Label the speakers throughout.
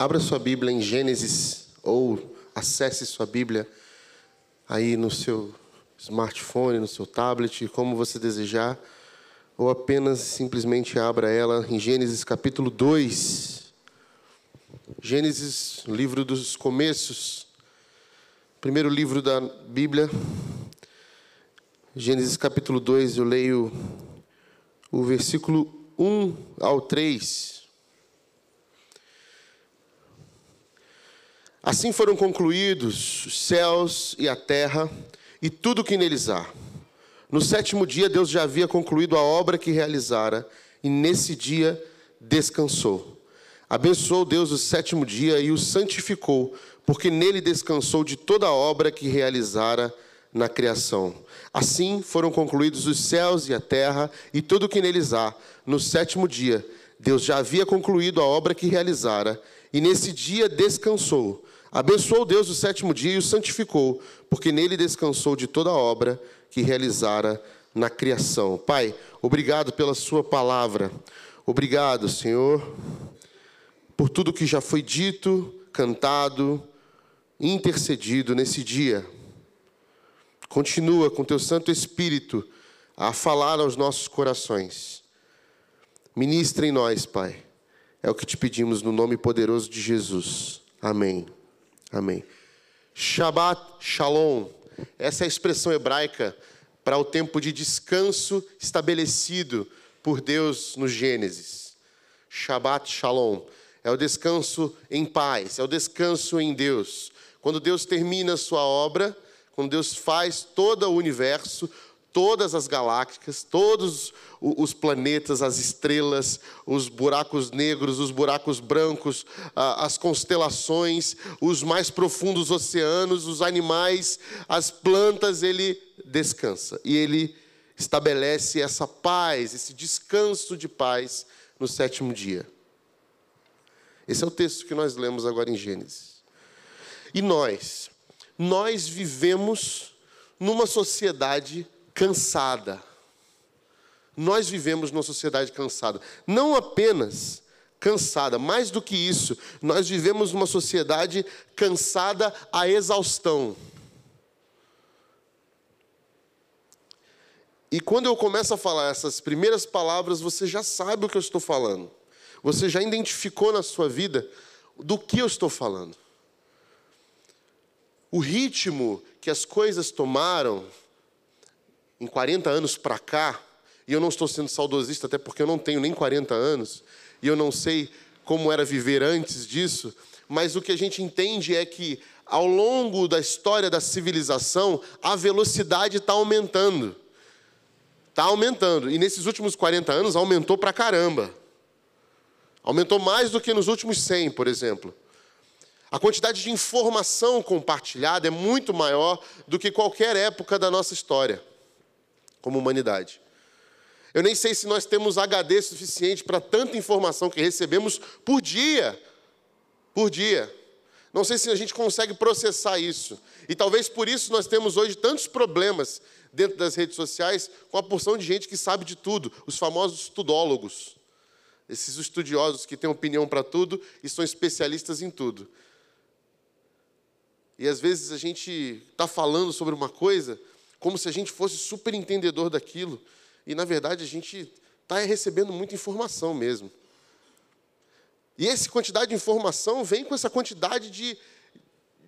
Speaker 1: Abra sua Bíblia em Gênesis ou acesse sua Bíblia aí no seu smartphone, no seu tablet, como você desejar, ou apenas simplesmente abra ela em Gênesis capítulo 2. Gênesis, livro dos começos, primeiro livro da Bíblia. Gênesis capítulo 2, eu leio o versículo 1 ao 3. Assim foram concluídos os céus e a terra e tudo o que neles há. No sétimo dia, Deus já havia concluído a obra que realizara, e nesse dia descansou. Abençoou Deus o sétimo dia e o santificou, porque nele descansou de toda a obra que realizara na criação. Assim foram concluídos os céus e a terra e tudo o que neles há. No sétimo dia, Deus já havia concluído a obra que realizara, e nesse dia descansou. Abençoou Deus o sétimo dia e o santificou, porque nele descansou de toda a obra que realizara na criação. Pai, obrigado pela Sua palavra. Obrigado, Senhor, por tudo que já foi dito, cantado, intercedido nesse dia. Continua com Teu Santo Espírito a falar aos nossos corações. Ministra em nós, Pai. É o que te pedimos no nome poderoso de Jesus. Amém. Amém. Shabbat Shalom. Essa é a expressão hebraica para o tempo de descanso estabelecido por Deus no Gênesis. Shabbat Shalom. É o descanso em paz, é o descanso em Deus. Quando Deus termina a sua obra, quando Deus faz todo o universo, todas as galáxias, todos os planetas, as estrelas, os buracos negros, os buracos brancos, as constelações, os mais profundos oceanos, os animais, as plantas, ele descansa. E ele estabelece essa paz, esse descanso de paz no sétimo dia. Esse é o texto que nós lemos agora em Gênesis. E nós, nós vivemos numa sociedade cansada. Nós vivemos numa sociedade cansada. Não apenas cansada, mais do que isso, nós vivemos numa sociedade cansada à exaustão. E quando eu começo a falar essas primeiras palavras, você já sabe o que eu estou falando. Você já identificou na sua vida do que eu estou falando. O ritmo que as coisas tomaram em 40 anos para cá, e eu não estou sendo saudosista, até porque eu não tenho nem 40 anos, e eu não sei como era viver antes disso, mas o que a gente entende é que, ao longo da história da civilização, a velocidade está aumentando. Está aumentando. E nesses últimos 40 anos aumentou para caramba. Aumentou mais do que nos últimos 100, por exemplo. A quantidade de informação compartilhada é muito maior do que qualquer época da nossa história como humanidade. Eu nem sei se nós temos HD suficiente para tanta informação que recebemos por dia. Por dia. Não sei se a gente consegue processar isso. E talvez por isso nós temos hoje tantos problemas dentro das redes sociais com a porção de gente que sabe de tudo, os famosos tudólogos. Esses estudiosos que têm opinião para tudo e são especialistas em tudo. E às vezes a gente está falando sobre uma coisa como se a gente fosse super entendedor daquilo. E, na verdade, a gente está recebendo muita informação mesmo. E essa quantidade de informação vem com essa quantidade de,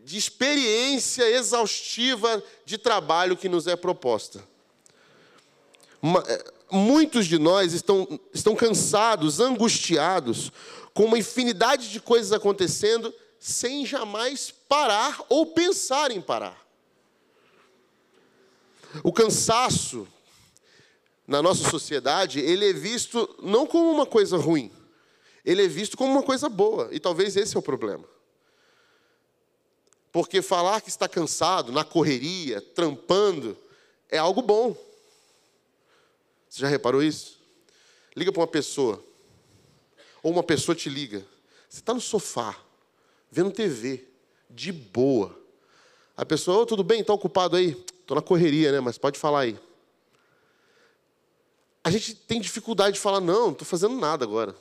Speaker 1: de experiência exaustiva de trabalho que nos é proposta. Uma, é, muitos de nós estão, estão cansados, angustiados, com uma infinidade de coisas acontecendo, sem jamais parar ou pensar em parar. O cansaço na nossa sociedade, ele é visto não como uma coisa ruim, ele é visto como uma coisa boa, e talvez esse é o problema. Porque falar que está cansado, na correria, trampando, é algo bom. Você já reparou isso? Liga para uma pessoa, ou uma pessoa te liga. Você está no sofá, vendo TV, de boa. A pessoa, oh, tudo bem, está ocupado aí? Estou na correria, né? Mas pode falar aí. A gente tem dificuldade de falar, não, não estou fazendo nada agora.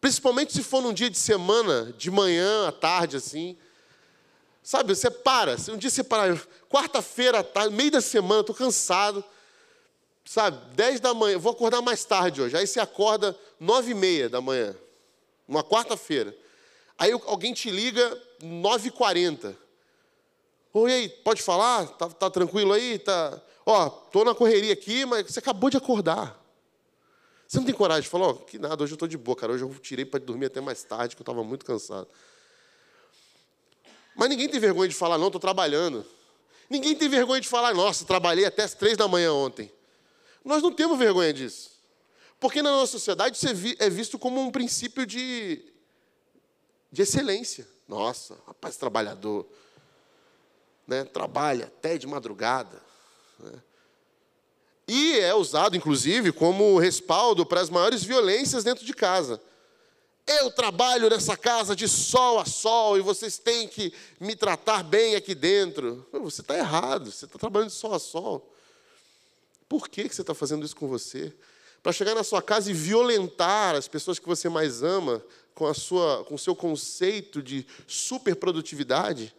Speaker 1: Principalmente se for num dia de semana, de manhã, à tarde, assim. Sabe, você para. Um dia você para, quarta-feira, à tarde, meio da semana, estou cansado. Sabe, 10 da manhã, vou acordar mais tarde hoje. Aí você acorda nove e meia da manhã, uma quarta-feira. Aí alguém te liga 9h40. Oi, pode falar? Tá, tá tranquilo aí? Tá... Ó, tô na correria aqui, mas você acabou de acordar. Você não tem coragem de falar, oh, que nada, hoje eu estou de boa, cara. Hoje eu tirei para dormir até mais tarde, que eu estava muito cansado. Mas ninguém tem vergonha de falar, não, estou trabalhando. Ninguém tem vergonha de falar, nossa, trabalhei até as três da manhã ontem. Nós não temos vergonha disso. Porque na nossa sociedade isso é visto como um princípio de, de excelência. Nossa, rapaz trabalhador. Né? Trabalha até de madrugada. Né? E é usado, inclusive, como respaldo para as maiores violências dentro de casa. Eu trabalho nessa casa de sol a sol e vocês têm que me tratar bem aqui dentro. Você está errado, você está trabalhando de sol a sol. Por que você está fazendo isso com você? Para chegar na sua casa e violentar as pessoas que você mais ama com, a sua, com o seu conceito de superprodutividade?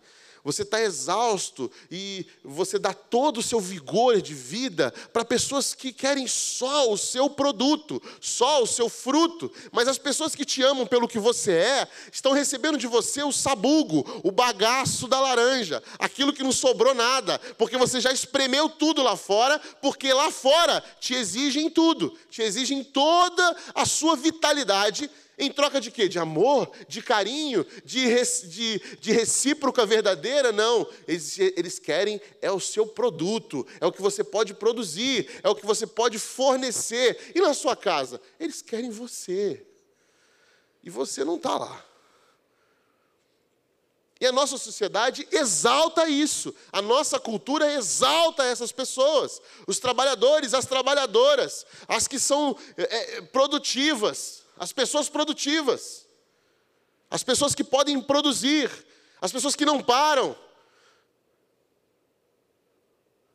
Speaker 1: Você está exausto e você dá todo o seu vigor de vida para pessoas que querem só o seu produto, só o seu fruto, mas as pessoas que te amam pelo que você é, estão recebendo de você o sabugo, o bagaço da laranja, aquilo que não sobrou nada, porque você já espremeu tudo lá fora, porque lá fora te exigem tudo, te exigem toda a sua vitalidade em troca de quê? De amor, de carinho, de, de, de recíproca verdadeira? Não. Eles, eles querem é o seu produto, é o que você pode produzir, é o que você pode fornecer. E na sua casa? Eles querem você. E você não está lá. E a nossa sociedade exalta isso, a nossa cultura exalta essas pessoas, os trabalhadores, as trabalhadoras, as que são é, produtivas as pessoas produtivas, as pessoas que podem produzir, as pessoas que não param.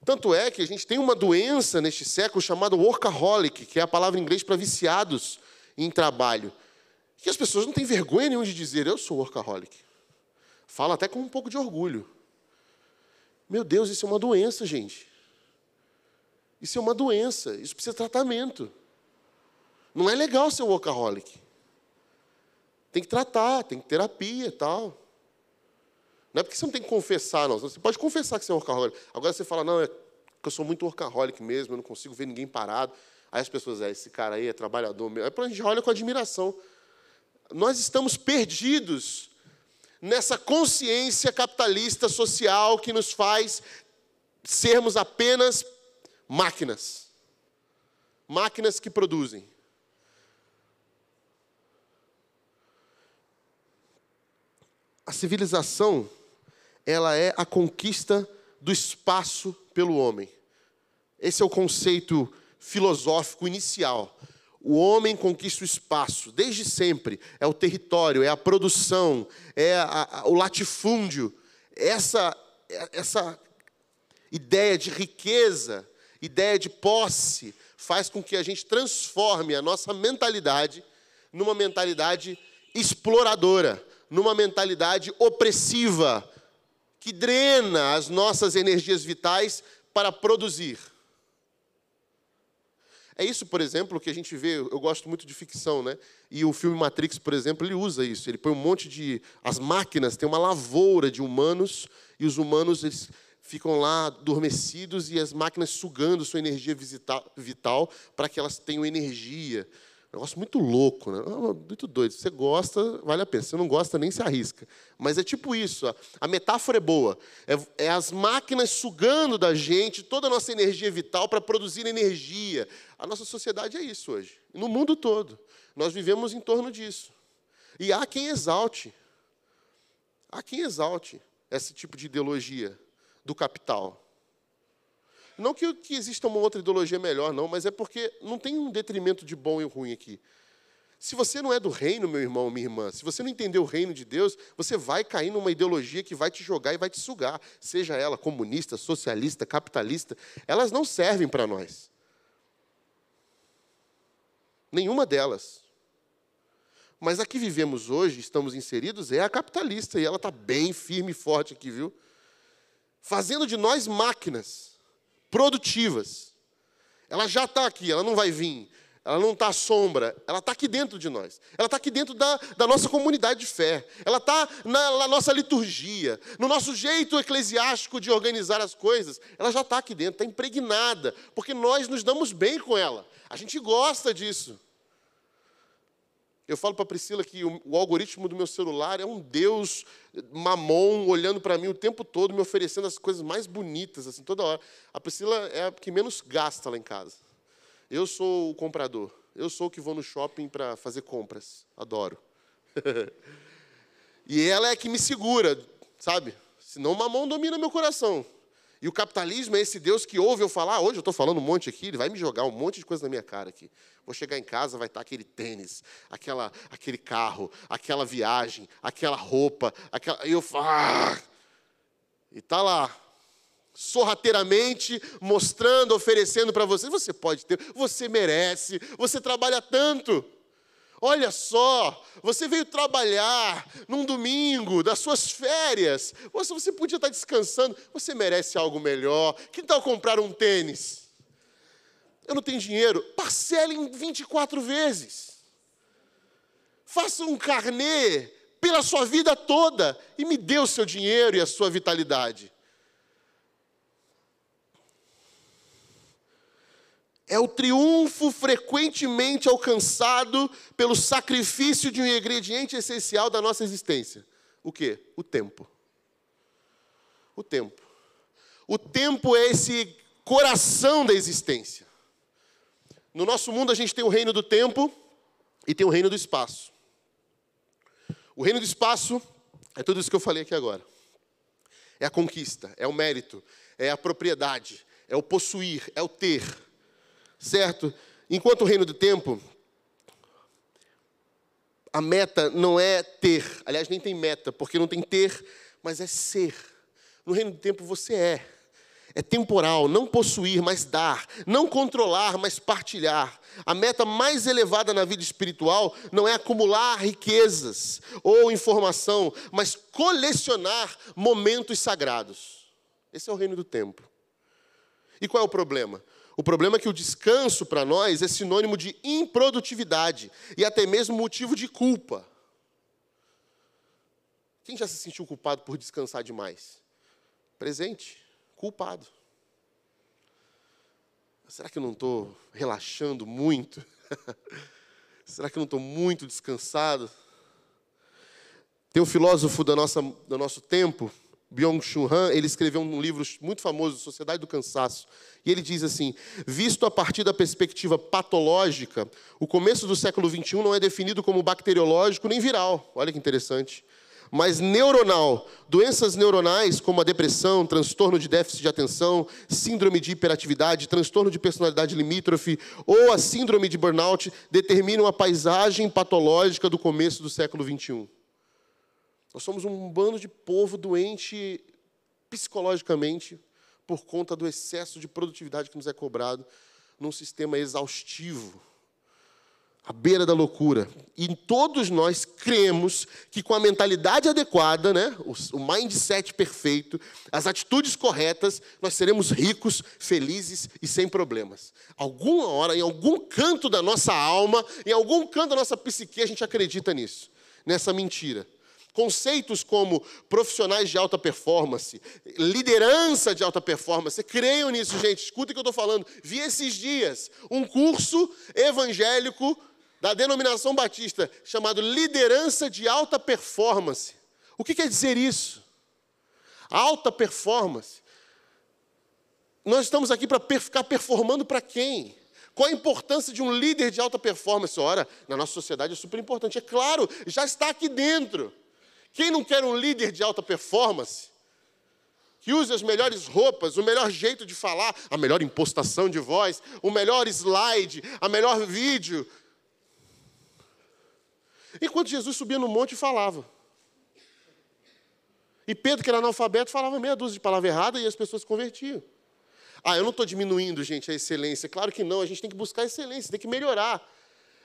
Speaker 1: Tanto é que a gente tem uma doença neste século chamada workaholic, que é a palavra em inglês para viciados em trabalho. Que as pessoas não têm vergonha nenhuma de dizer, eu sou workaholic. Fala até com um pouco de orgulho. Meu Deus, isso é uma doença, gente. Isso é uma doença, isso precisa de tratamento. Não é legal ser workaholic. Tem que tratar, tem que terapia e tal. Não é porque você não tem que confessar, não. Você pode confessar que você é workaholic. Agora você fala, não, é que eu sou muito workaholic mesmo, eu não consigo ver ninguém parado. Aí as pessoas, é, esse cara aí é trabalhador mesmo. Aí a gente olha com admiração. Nós estamos perdidos nessa consciência capitalista social que nos faz sermos apenas máquinas. Máquinas que produzem. A civilização, ela é a conquista do espaço pelo homem. Esse é o conceito filosófico inicial. O homem conquista o espaço, desde sempre. É o território, é a produção, é a, a, o latifúndio. Essa, essa ideia de riqueza, ideia de posse, faz com que a gente transforme a nossa mentalidade numa mentalidade exploradora numa mentalidade opressiva, que drena as nossas energias vitais para produzir. É isso, por exemplo, que a gente vê, eu gosto muito de ficção, né? E o filme Matrix, por exemplo, ele usa isso. Ele põe um monte de as máquinas, tem uma lavoura de humanos e os humanos eles ficam lá adormecidos e as máquinas sugando sua energia vital para que elas tenham energia. Negócio muito louco, né? muito doido. Você gosta, vale a pena. Se você não gosta, nem se arrisca. Mas é tipo isso. A metáfora é boa. É, é as máquinas sugando da gente toda a nossa energia vital para produzir energia. A nossa sociedade é isso hoje. No mundo todo. Nós vivemos em torno disso. E há quem exalte. Há quem exalte esse tipo de ideologia do capital. Não que, que exista uma outra ideologia melhor, não, mas é porque não tem um detrimento de bom e ruim aqui. Se você não é do reino, meu irmão, minha irmã, se você não entender o reino de Deus, você vai cair numa ideologia que vai te jogar e vai te sugar. Seja ela comunista, socialista, capitalista, elas não servem para nós. Nenhuma delas. Mas a que vivemos hoje, estamos inseridos, é a capitalista, e ela está bem firme e forte aqui, viu? Fazendo de nós máquinas produtivas. Ela já está aqui, ela não vai vir. Ela não está à sombra, ela está aqui dentro de nós. Ela está aqui dentro da, da nossa comunidade de fé. Ela está na, na, nossa liturgia, no nosso jeito eclesiástico de organizar as coisas. Ela já está aqui dentro, está impregnada, porque nós nos damos bem com ela. A gente gosta disso. Eu falo para a Priscila que o, o, algoritmo do meu celular é um Deus mamon olhando para mim o tempo todo, me oferecendo as coisas mais bonitas, assim, toda hora. A Priscila é a que menos gasta lá em casa. Eu sou o comprador. Eu sou o que vou no shopping para fazer compras. Adoro. e ela é que me segura, sabe? Senão mamão domina meu coração. E o capitalismo é esse Deus que ouve eu falar. Ah, hoje eu estou falando um monte aqui, ele vai me jogar um monte de coisa na minha cara aqui. Vou chegar em casa, vai estar aquele tênis, aquela, aquele carro, aquela viagem, aquela roupa, aquela. E eu falo. Ah! E está lá, sorrateiramente mostrando, oferecendo para você. Você pode ter, você merece, você trabalha tanto. Olha só, você veio trabalhar num domingo das suas férias. Você, você podia estar descansando. Você merece algo melhor. Que tal comprar um tênis? Eu não tenho dinheiro. Parcele em 24 vezes. Faça um carnê pela sua vida toda e me dê o seu dinheiro e a sua vitalidade. É o triunfo frequentemente alcançado pelo sacrifício de um ingrediente essencial da nossa existência. O que? O tempo. O tempo. O tempo é esse coração da existência. No nosso mundo a gente tem o reino do tempo e tem o reino do espaço. O reino do espaço é tudo isso que eu falei aqui agora. É a conquista, é o mérito, é a propriedade, é o possuir, é o ter certo? Enquanto o reino do tempo, a meta não é ter, aliás, nem tem meta, porque não tem ter, mas é ser. No reino do tempo você é. É temporal, não possuir, mas dar. Não controlar, mas partilhar. A meta mais elevada na vida espiritual não é acumular riquezas ou informação, mas colecionar momentos sagrados. Esse é o reino do tempo. E qual é o problema? O problema é que o descanso para nós é sinônimo de improdutividade e até mesmo motivo de culpa. Quem já se sentiu culpado por descansar demais? Presente, culpado. Será que eu não estou relaxando muito? Será que eu não estou muito descansado? Tem um filósofo da nossa, do nosso tempo, Byung-Chul Han, ele escreveu um livro muito famoso, Sociedade do Cansaço, e ele diz assim: visto a partir da perspectiva patológica, o começo do século XXI não é definido como bacteriológico nem viral. Olha que interessante. Mas neuronal, doenças neuronais como a depressão, transtorno de déficit de atenção, síndrome de hiperatividade, transtorno de personalidade limítrofe ou a síndrome de burnout determinam a paisagem patológica do começo do século XXI. Nós somos um bando de povo doente psicologicamente por conta do excesso de produtividade que nos é cobrado num sistema exaustivo, à beira da loucura. E todos nós cremos que com a mentalidade adequada, né, o mindset perfeito, as atitudes corretas, nós seremos ricos, felizes e sem problemas. Alguma hora, em algum canto da nossa alma, em algum canto da nossa psique, a gente acredita nisso, nessa mentira. Conceitos como profissionais de alta performance, liderança de alta performance, creiam nisso, gente. Escuta o que eu estou falando. Vi esses dias um curso evangélico da denominação batista chamado Liderança de Alta Performance. O que quer dizer isso? Alta performance. Nós estamos aqui para ficar performando para quem? Qual a importância de um líder de alta performance? Ora, na nossa sociedade é super importante. É claro, já está aqui dentro. Quem não quer um líder de alta performance? Que use as melhores roupas, o melhor jeito de falar, a melhor impostação de voz, o melhor slide, a melhor vídeo. Enquanto Jesus subia no monte e falava. E Pedro, que era analfabeto, falava meia dúzia de palavra errada e as pessoas se convertiam. Ah, eu não estou diminuindo, gente, a excelência. Claro que não, a gente tem que buscar excelência, tem que melhorar.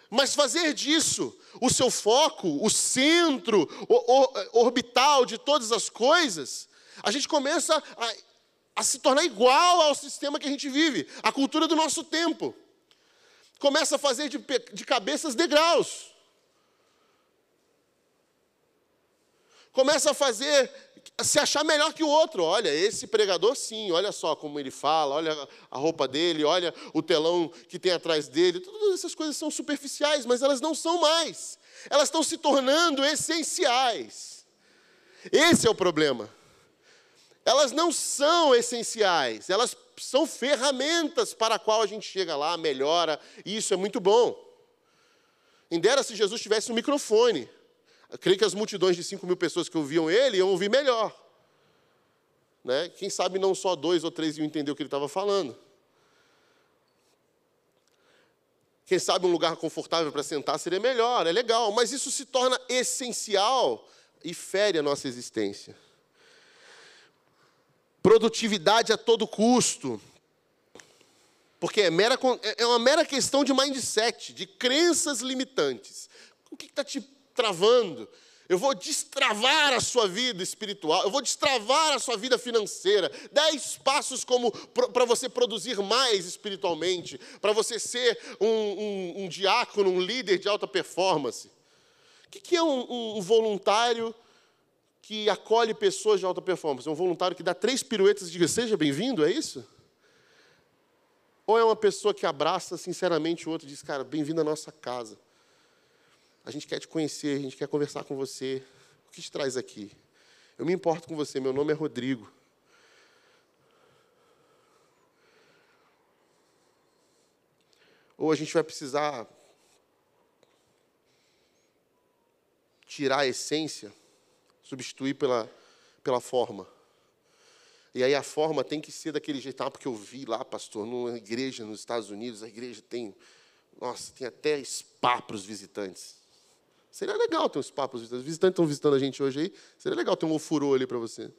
Speaker 1: Mas fazer disso o seu foco, o centro o, o, orbital de todas as coisas, a gente começa a, a se tornar igual ao sistema que a gente vive, a cultura do nosso tempo. Começa a fazer de, de cabeças degraus. Começa a fazer se achar melhor que o outro. Olha, esse pregador sim, olha só como ele fala, olha a roupa dele, olha o telão que tem atrás dele. Todas essas coisas são superficiais, mas elas não são mais. Elas estão se tornando essenciais. Esse é o problema. Elas não são essenciais, elas são ferramentas para a qual a gente chega lá, melhora, e isso é muito bom. Indera se Jesus tivesse um microfone. Eu creio que as multidões de 5 mil pessoas que ouviam ele iam ouvir melhor. Né? Quem sabe não só dois ou três iam entender o que ele estava falando. Quem sabe um lugar confortável para sentar seria melhor, é legal, mas isso se torna essencial e fere a nossa existência. Produtividade a todo custo. Porque é, mera, é uma mera questão de mindset, de crenças limitantes. O que está te travando. Eu vou destravar a sua vida espiritual, eu vou destravar a sua vida financeira. Dez passos como para você produzir mais espiritualmente, para você ser um, um, um, diácono, um líder de alta performance. O que, que é um, um voluntário que acolhe pessoas de alta performance? É um voluntário que dá três piruetas e diz: Seja bem-vindo, é isso? Ou é uma pessoa que abraça sinceramente o outro e diz: Cara, bem-vindo à nossa casa. A gente quer te conhecer, a gente quer conversar com você. O que te traz aqui? Eu me importo com você, meu nome é Rodrigo. Ou a gente vai precisar tirar a essência, substituir pela, pela forma. E aí a forma tem que ser daquele jeito, ah, porque eu vi lá, pastor, numa igreja nos Estados Unidos, a igreja tem, nossa, tem até spa para os visitantes. Seria legal ter uns papos. Os visitantes estão visitando a gente hoje aí. Seria legal ter um ofurô ali para você.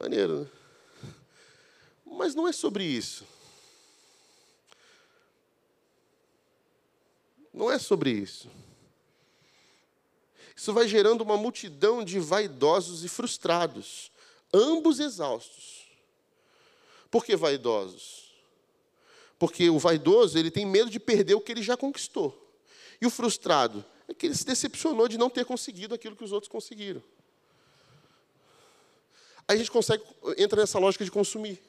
Speaker 1: Maneiro, né? Mas não é sobre isso. Não é sobre isso. Isso vai gerando uma multidão de vaidosos e frustrados, ambos exaustos. Por que vaidosos? Porque o vaidoso ele tem medo de perder o que ele já conquistou. E o frustrado é que ele se decepcionou de não ter conseguido aquilo que os outros conseguiram. Aí a gente consegue, entra nessa lógica de consumir.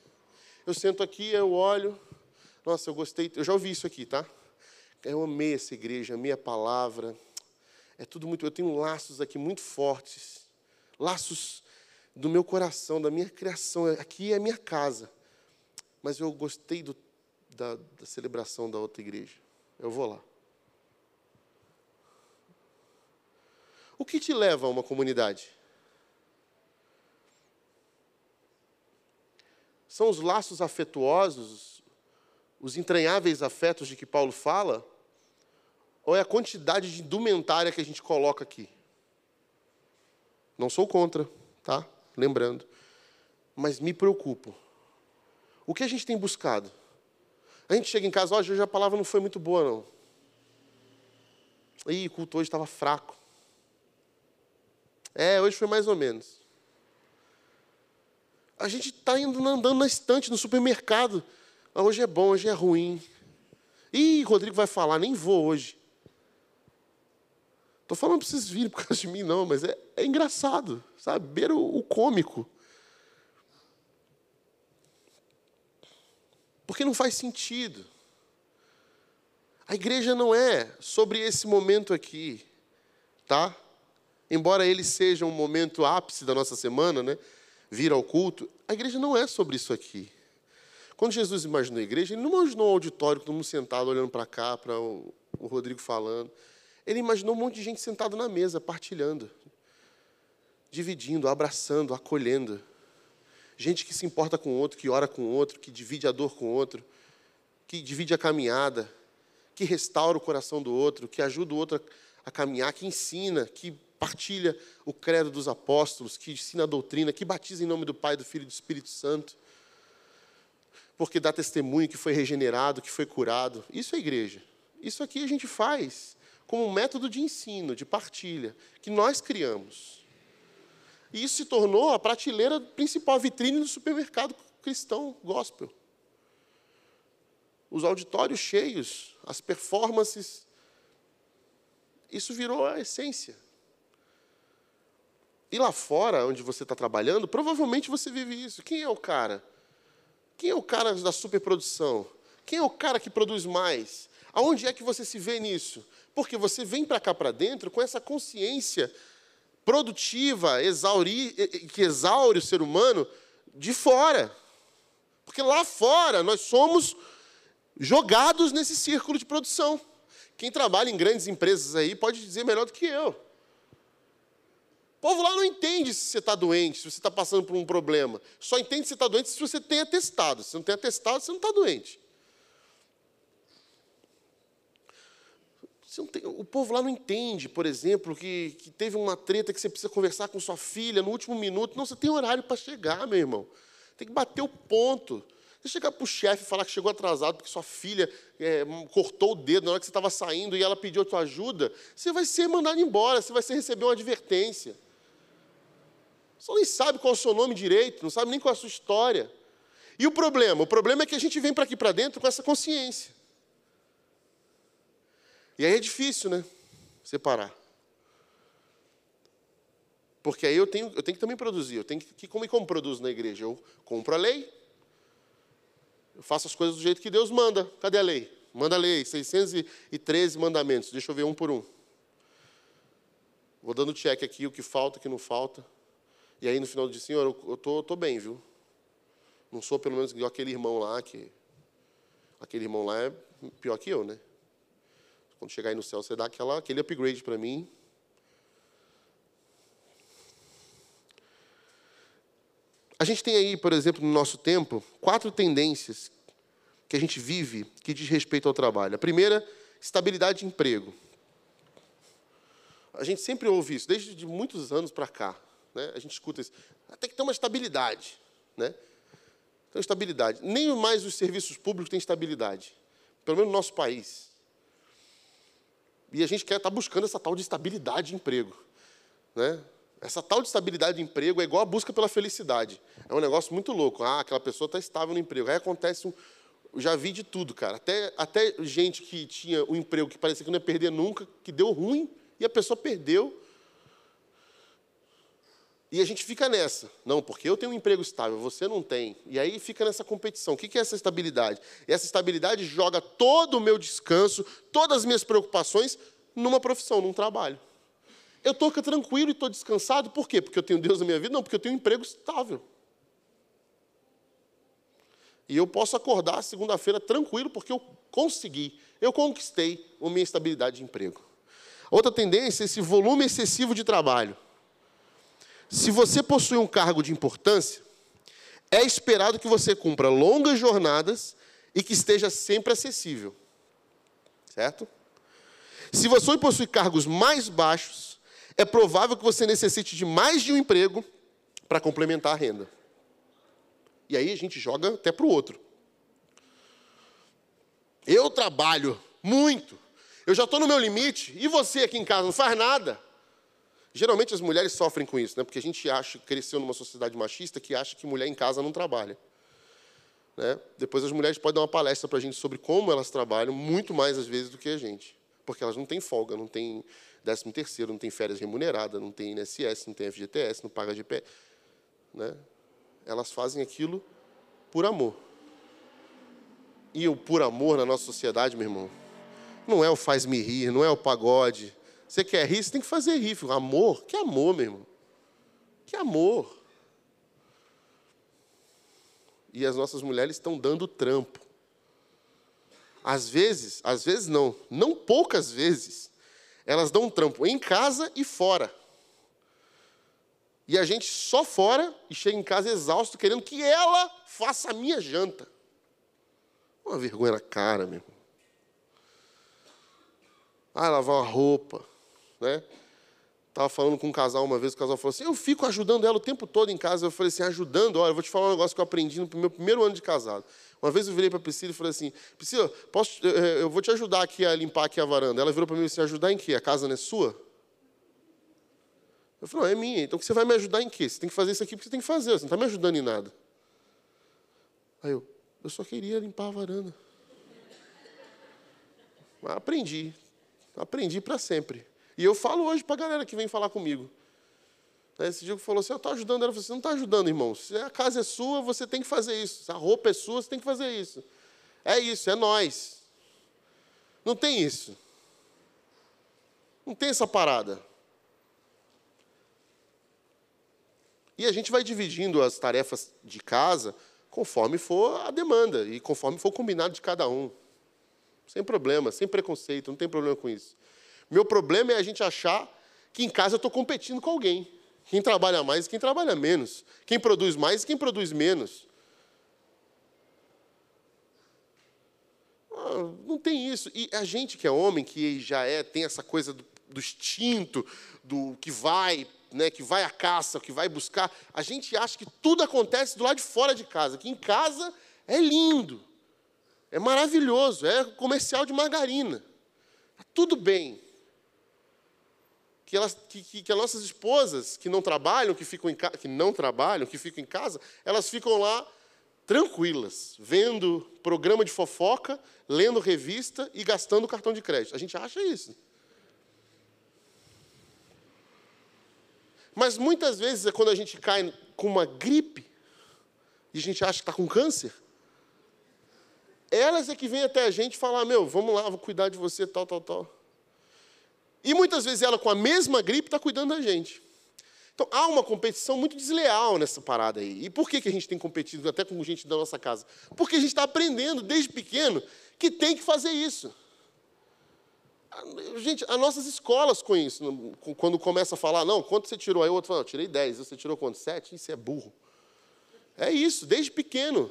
Speaker 1: Eu sento aqui, eu olho, nossa, eu gostei, eu já ouvi isso aqui, tá? Eu amei essa igreja, amei a palavra. É tudo muito, eu tenho laços aqui muito fortes. Laços do meu coração, da minha criação. Aqui é a minha casa. Mas eu gostei do, da, da celebração da outra igreja. Eu vou lá. O que te leva a uma comunidade? São os laços afetuosos, os entranháveis afetos de que Paulo fala? Ou é a quantidade de indumentária que a gente coloca aqui? Não sou contra, tá? Lembrando. Mas me preocupo. O que a gente tem buscado? A gente chega em casa, hoje a palavra não foi muito boa, não. Ih, o culto hoje estava fraco. É, hoje foi mais ou menos. A gente está andando na estante, no supermercado. Ah, hoje é bom, hoje é ruim. Ih, Rodrigo vai falar, nem vou hoje. Estou falando para vocês virem por causa de mim, não, mas é, é engraçado, sabe? Beira o, o cômico. Porque não faz sentido. A igreja não é sobre esse momento aqui, tá? Embora ele seja um momento ápice da nossa semana, né? vir ao culto, a igreja não é sobre isso aqui. Quando Jesus imaginou a igreja, ele não imaginou um auditório, todo mundo sentado, olhando para cá, para o, o Rodrigo falando. Ele imaginou um monte de gente sentado na mesa, partilhando, dividindo, abraçando, acolhendo. Gente que se importa com o outro, que ora com o outro, que divide a dor com o outro, que divide a caminhada, que restaura o coração do outro, que ajuda o outro a caminhar, que ensina, que partilha o credo dos apóstolos, que ensina a doutrina, que batiza em nome do Pai, do Filho e do Espírito Santo, porque dá testemunho que foi regenerado, que foi curado. Isso é igreja. Isso aqui a gente faz como um método de ensino, de partilha, que nós criamos. E isso se tornou a prateleira principal, a vitrine do supermercado cristão gospel. Os auditórios cheios, as performances. Isso virou a essência. E lá fora, onde você está trabalhando, provavelmente você vive isso. Quem é o cara? Quem é o cara da superprodução? Quem é o cara que produz mais? Aonde é que você se vê nisso? Porque você vem para cá para dentro com essa consciência produtiva, exauri, que exaure o ser humano de fora. Porque lá fora nós somos jogados nesse círculo de produção. Quem trabalha em grandes empresas aí pode dizer melhor do que eu. Povo lá não entende se você está doente, se você está passando por um problema. Só entende se você está doente se você tem atestado. Se não tem atestado, você não está doente. Tem, o povo lá não entende, por exemplo, que, que teve uma treta que você precisa conversar com sua filha no último minuto. Não, você tem horário para chegar, meu irmão. Tem que bater o ponto. Você chegar para o chefe e falar que chegou atrasado porque sua filha é, cortou o dedo na hora que você estava saindo e ela pediu a ajuda, você vai ser mandado embora, você vai ser receber uma advertência. Você nem sabe qual é o seu nome direito, não sabe nem qual é a sua história. E o problema? O problema é que a gente vem para aqui para dentro com essa consciência. E aí é difícil, né? Separar. Porque aí eu tenho, eu tenho que também produzir. Eu tenho que, como e como produzo na igreja? Eu compro a lei, eu faço as coisas do jeito que Deus manda. Cadê a lei? Manda a lei, 613 mandamentos. Deixa eu ver um por um. Vou dando check aqui, o que falta, o que não falta. E aí no final diz, Senhor, eu tô, tô bem, viu? Não sou pelo menos igual aquele irmão lá, que. Aquele irmão lá é pior que eu, né? Quando chegar aí no céu, você dá aquela, aquele upgrade para mim. A gente tem aí, por exemplo, no nosso tempo, quatro tendências que a gente vive que diz respeito ao trabalho. A primeira, estabilidade de emprego. A gente sempre ouve isso, desde de muitos anos para cá. Né? A gente escuta isso. Tem que ter uma estabilidade. Né? Então, estabilidade. Nem mais os serviços públicos têm estabilidade. Pelo menos no nosso país. E a gente quer estar tá buscando essa tal de estabilidade de emprego. Né? Essa tal de estabilidade de emprego é igual a busca pela felicidade. É um negócio muito louco. Ah, aquela pessoa está estável no emprego. Aí acontece um. Já vi de tudo, cara. Até, até gente que tinha um emprego que parecia que não ia perder nunca, que deu ruim, e a pessoa perdeu. E a gente fica nessa. Não, porque eu tenho um emprego estável, você não tem. E aí fica nessa competição. O que é essa estabilidade? Essa estabilidade joga todo o meu descanso, todas as minhas preocupações numa profissão, num trabalho. Eu estou tranquilo e estou descansado, por quê? Porque eu tenho Deus na minha vida? Não, porque eu tenho um emprego estável. E eu posso acordar segunda-feira tranquilo, porque eu consegui, eu conquistei a minha estabilidade de emprego. Outra tendência é esse volume excessivo de trabalho. Se você possui um cargo de importância, é esperado que você cumpra longas jornadas e que esteja sempre acessível. Certo? Se você possui cargos mais baixos, é provável que você necessite de mais de um emprego para complementar a renda. E aí a gente joga até para o outro. Eu trabalho muito, eu já estou no meu limite, e você aqui em casa não faz nada. Geralmente as mulheres sofrem com isso, né? porque a gente acha, cresceu numa sociedade machista que acha que mulher em casa não trabalha. Né? Depois as mulheres podem dar uma palestra para a gente sobre como elas trabalham, muito mais às vezes do que a gente. Porque elas não têm folga, não têm décimo terceiro, não tem férias remuneradas, não tem INSS, não tem FGTS, não paga GP. Né? Elas fazem aquilo por amor. E o por amor na nossa sociedade, meu irmão, não é o faz-me rir, não é o pagode. Você quer rir, você tem que fazer rir. Amor? Que amor, meu irmão? Que amor. E as nossas mulheres estão dando trampo. Às vezes, às vezes não, não poucas vezes, elas dão um trampo em casa e fora. E a gente só fora e chega em casa exausto, querendo que ela faça a minha janta. Uma vergonha na cara, meu irmão. Ah, lavar uma roupa, né? Estava falando com um casal uma vez, o casal falou assim: Eu fico ajudando ela o tempo todo em casa. Eu falei assim: ajudando? Olha, eu vou te falar um negócio que eu aprendi no meu primeiro ano de casado. Uma vez eu virei para a Priscila e falei assim: Priscila, posso, eu vou te ajudar aqui a limpar aqui a varanda. Ela virou para mim e disse: Ajudar em quê? A casa não é sua? Eu falei: Não, é minha. Então você vai me ajudar em quê? Você tem que fazer isso aqui porque você tem que fazer. Você não está me ajudando em nada. Aí eu: Eu só queria limpar a varanda. Mas aprendi. Aprendi para sempre. E eu falo hoje para a galera que vem falar comigo. Esse dia falou assim: Eu estou ajudando. Ela falou assim: Não está ajudando, irmão. Se a casa é sua, você tem que fazer isso. Se a roupa é sua, você tem que fazer isso. É isso, é nós. Não tem isso. Não tem essa parada. E a gente vai dividindo as tarefas de casa conforme for a demanda e conforme for combinado de cada um. Sem problema, sem preconceito, não tem problema com isso. Meu problema é a gente achar que em casa eu estou competindo com alguém. Quem trabalha mais e quem trabalha menos. Quem produz mais e quem produz menos. Ah, não tem isso. E a gente que é homem, que já é, tem essa coisa do, do instinto, do que vai, né, que vai à caça, que vai buscar, a gente acha que tudo acontece do lado de fora de casa, que em casa é lindo, é maravilhoso, é comercial de margarina. Está tudo bem que, elas, que, que, que as nossas esposas que não trabalham, que, ficam que não trabalham, que ficam em casa, elas ficam lá tranquilas, vendo programa de fofoca, lendo revista e gastando cartão de crédito. A gente acha isso. Mas muitas vezes é quando a gente cai com uma gripe e a gente acha que está com câncer, elas é que vêm até a gente falar: meu, vamos lá, vou cuidar de você, tal, tal, tal. E muitas vezes ela, com a mesma gripe, está cuidando da gente. Então, há uma competição muito desleal nessa parada aí. E por que, que a gente tem competido até com gente da nossa casa? Porque a gente está aprendendo desde pequeno que tem que fazer isso. Gente, as nossas escolas com isso, quando começa a falar, não, quanto você tirou? Aí o outro fala, tirei 10, você tirou quanto? 7? Isso é burro. É isso, desde pequeno.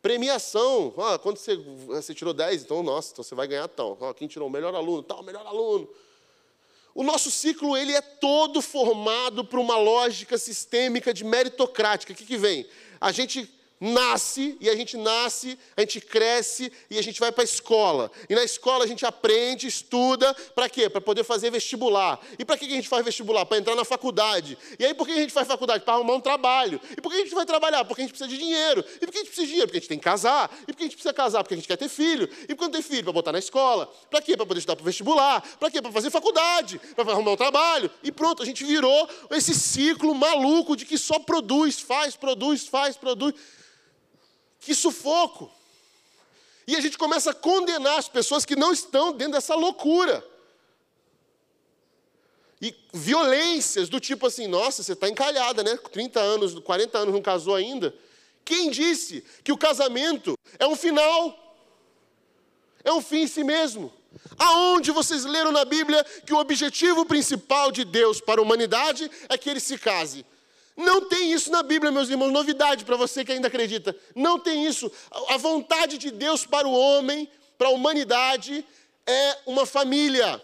Speaker 1: Premiação. Ah, quando você, você tirou 10, então, nossa, então você vai ganhar tal. Ah, quem tirou o melhor aluno? Tal, melhor aluno. O nosso ciclo ele é todo formado por uma lógica sistêmica de meritocrática. O que, que vem? A gente nasce, e a gente nasce, a gente cresce e a gente vai para a escola. E na escola a gente aprende, estuda, para quê? Para poder fazer vestibular. E para que a gente faz vestibular? Para entrar na faculdade. E aí por que a gente faz faculdade? Para arrumar um trabalho. E por que a gente vai trabalhar? Porque a gente precisa de dinheiro. E por que a gente precisa de dinheiro? Porque a gente tem que casar. E por que a gente precisa casar? Porque a gente quer ter filho. E quando tem filho? Para botar na escola. Para quê? Para poder estudar para vestibular. Para quê? Para fazer faculdade. Para arrumar um trabalho. E pronto, a gente virou esse ciclo maluco de que só produz, faz, produz, faz, produz. Que sufoco! E a gente começa a condenar as pessoas que não estão dentro dessa loucura. E violências do tipo assim, nossa, você está encalhada, né? 30 anos, 40 anos não casou ainda. Quem disse que o casamento é um final? É um fim em si mesmo. Aonde vocês leram na Bíblia que o objetivo principal de Deus para a humanidade é que ele se case? Não tem isso na Bíblia, meus irmãos, novidade para você que ainda acredita. Não tem isso. A vontade de Deus para o homem, para a humanidade, é uma família.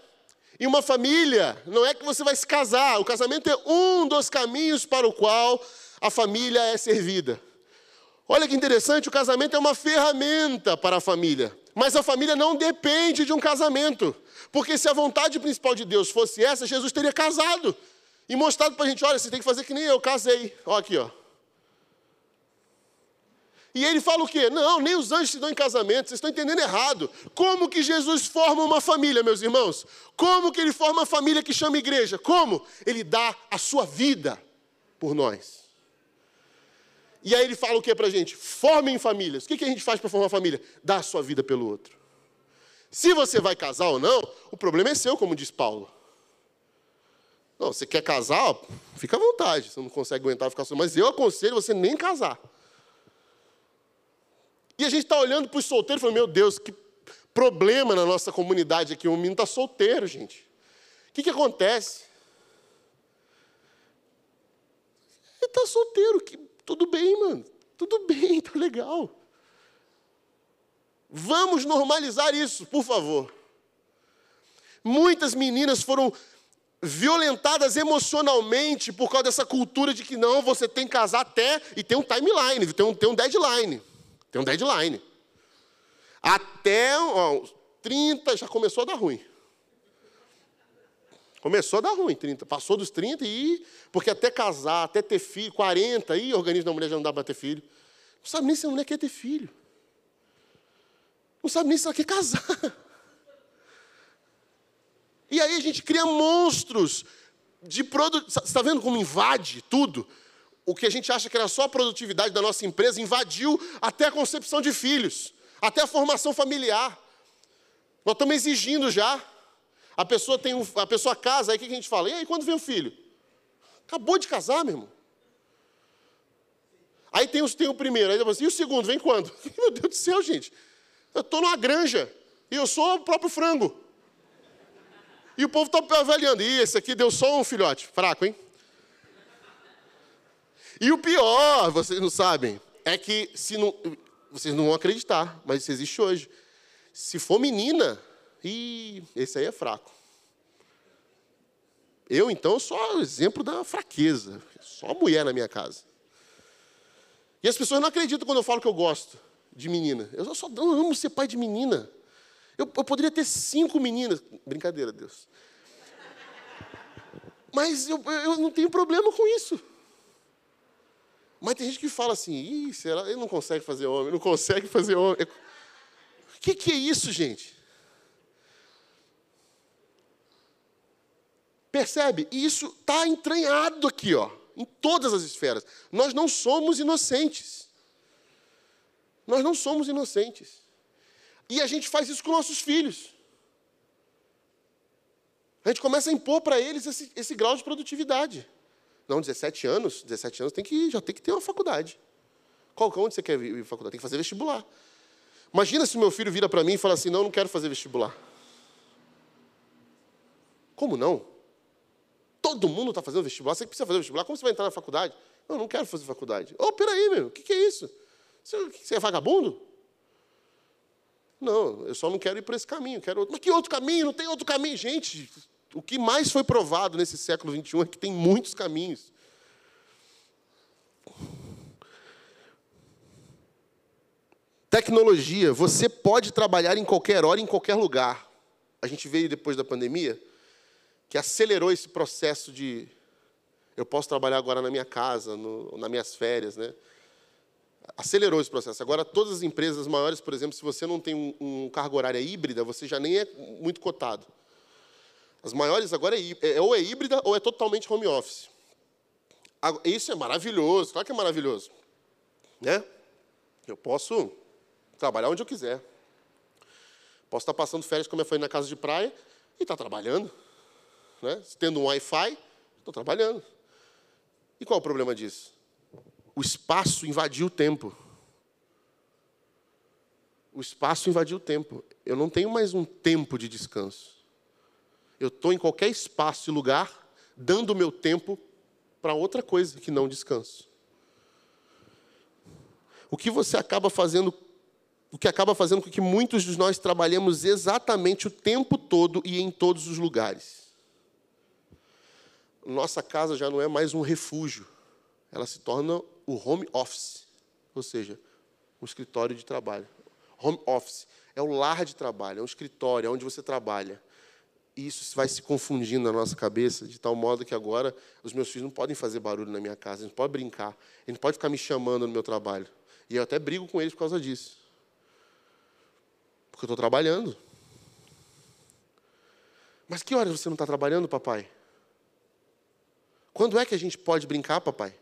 Speaker 1: E uma família não é que você vai se casar, o casamento é um dos caminhos para o qual a família é servida. Olha que interessante, o casamento é uma ferramenta para a família, mas a família não depende de um casamento, porque se a vontade principal de Deus fosse essa, Jesus teria casado. E mostrado para a gente, olha, você tem que fazer que nem eu, casei. Olha aqui, ó. E ele fala o quê? Não, nem os anjos se dão em casamento, vocês estão entendendo errado. Como que Jesus forma uma família, meus irmãos? Como que ele forma uma família que chama igreja? Como? Ele dá a sua vida por nós. E aí ele fala o que para a gente? Formem famílias. O que, que a gente faz para formar família? Dá a sua vida pelo outro. Se você vai casar ou não, o problema é seu, como diz Paulo. Não, você quer casar? Fica à vontade. Você não consegue aguentar ficar só. Mas eu aconselho você nem casar. E a gente está olhando para os solteiros e falando, meu Deus, que problema na nossa comunidade aqui. O menino está solteiro, gente. O que, que acontece? Ele está solteiro. Que... Tudo bem, mano. Tudo bem, tá legal. Vamos normalizar isso, por favor. Muitas meninas foram violentadas emocionalmente por causa dessa cultura de que não, você tem que casar até e tem um timeline, tem um, tem um deadline. Tem um deadline. Até ó, 30 já começou a dar ruim. Começou a dar ruim, 30. Passou dos 30 e. Porque até casar, até ter filho, 40, aí o organismo da mulher já não dá para ter filho. Não sabe nem se a mulher quer ter filho. Não sabe nem se ela quer casar. E aí a gente cria monstros de produção. Você está vendo como invade tudo? O que a gente acha que era só a produtividade da nossa empresa invadiu até a concepção de filhos, até a formação familiar. Nós estamos exigindo já. A pessoa tem um, a pessoa casa, aí o que a gente fala? E aí, quando vem o filho? Acabou de casar, meu irmão. Aí tem, tem o primeiro, aí depois, e o segundo, vem quando? Meu Deus do céu, gente. Eu estou numa granja e eu sou o próprio frango. E o povo está avaliando. Ih, esse aqui deu só um filhote. Fraco, hein? E o pior, vocês não sabem, é que se não, vocês não vão acreditar, mas isso existe hoje. Se for menina, e esse aí é fraco. Eu, então, sou exemplo da fraqueza. Só mulher na minha casa. E as pessoas não acreditam quando eu falo que eu gosto de menina. Eu só amo ser pai de menina. Eu, eu poderia ter cinco meninas. Brincadeira, Deus. Mas eu, eu não tenho problema com isso. Mas tem gente que fala assim, Ih, será? ele não consegue fazer homem, não consegue fazer homem. O que, que é isso, gente? Percebe? Isso está entranhado aqui, ó, em todas as esferas. Nós não somos inocentes. Nós não somos inocentes. E a gente faz isso com nossos filhos. A gente começa a impor para eles esse, esse, grau de produtividade. Não, 17 anos, 17 anos tem que, já tem que ter uma faculdade. Qual, onde você quer ir faculdade? Tem que fazer vestibular. Imagina se meu filho vira para mim e fala assim: não, não quero fazer vestibular. Como não? Todo mundo está fazendo vestibular, você precisa fazer vestibular, como você vai entrar na faculdade? Não, não quero fazer faculdade. Ô, oh, peraí, meu, o que, que é isso? Você, você é vagabundo? Não, eu só não quero ir por esse caminho, quero outro. Mas que outro caminho? Não tem outro caminho. Gente, o que mais foi provado nesse século XXI é que tem muitos caminhos. Tecnologia, você pode trabalhar em qualquer hora, em qualquer lugar. A gente veio depois da pandemia, que acelerou esse processo de eu posso trabalhar agora na minha casa, no, nas minhas férias, né? Acelerou esse processo. Agora, todas as empresas maiores, por exemplo, se você não tem um, um cargo horário híbrida, você já nem é muito cotado. As maiores agora é, é, ou é híbrida ou é totalmente home office. Isso é maravilhoso, claro que é maravilhoso. Né? Eu posso trabalhar onde eu quiser. Posso estar passando férias como eu fui na casa de praia e estar trabalhando. Né? Tendo um Wi-Fi, estou trabalhando. E qual é o problema disso? O espaço invadiu o tempo. O espaço invadiu o tempo. Eu não tenho mais um tempo de descanso. Eu estou em qualquer espaço e lugar, dando o meu tempo para outra coisa que não descanso. O que você acaba fazendo, o que acaba fazendo com que muitos de nós trabalhemos exatamente o tempo todo e em todos os lugares. Nossa casa já não é mais um refúgio, ela se torna o home office, ou seja, um escritório de trabalho. Home office é o lar de trabalho, é um escritório, é onde você trabalha. E isso vai se confundindo na nossa cabeça, de tal modo que agora os meus filhos não podem fazer barulho na minha casa, eles não podem brincar, eles não podem ficar me chamando no meu trabalho. E eu até brigo com eles por causa disso. Porque eu estou trabalhando. Mas que horas você não está trabalhando, papai? Quando é que a gente pode brincar, papai?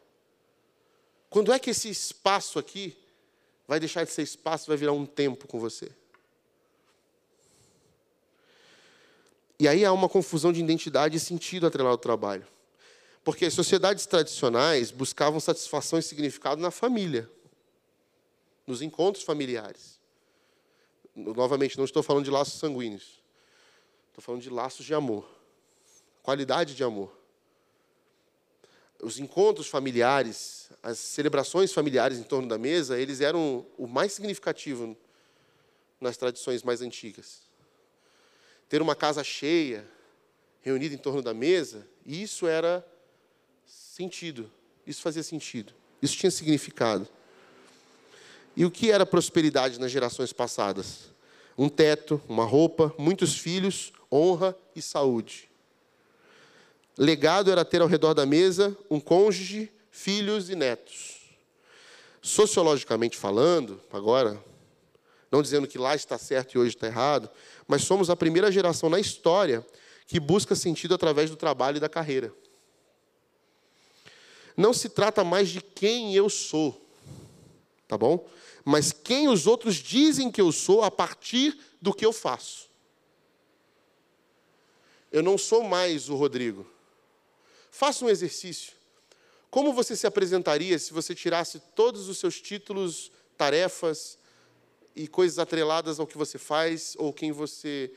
Speaker 1: Quando é que esse espaço aqui vai deixar de ser espaço, vai virar um tempo com você? E aí há uma confusão de identidade e sentido atrelado ao trabalho. Porque as sociedades tradicionais buscavam satisfação e significado na família, nos encontros familiares. Novamente, não estou falando de laços sanguíneos. Estou falando de laços de amor. Qualidade de amor os encontros familiares, as celebrações familiares em torno da mesa, eles eram o mais significativo nas tradições mais antigas. ter uma casa cheia, reunida em torno da mesa, isso era sentido. Isso fazia sentido. Isso tinha significado. E o que era prosperidade nas gerações passadas? Um teto, uma roupa, muitos filhos, honra e saúde. Legado era ter ao redor da mesa um cônjuge, filhos e netos. Sociologicamente falando, agora, não dizendo que lá está certo e hoje está errado, mas somos a primeira geração na história que busca sentido através do trabalho e da carreira. Não se trata mais de quem eu sou, tá bom? Mas quem os outros dizem que eu sou a partir do que eu faço. Eu não sou mais o Rodrigo. Faça um exercício. Como você se apresentaria se você tirasse todos os seus títulos, tarefas e coisas atreladas ao que você faz ou quem você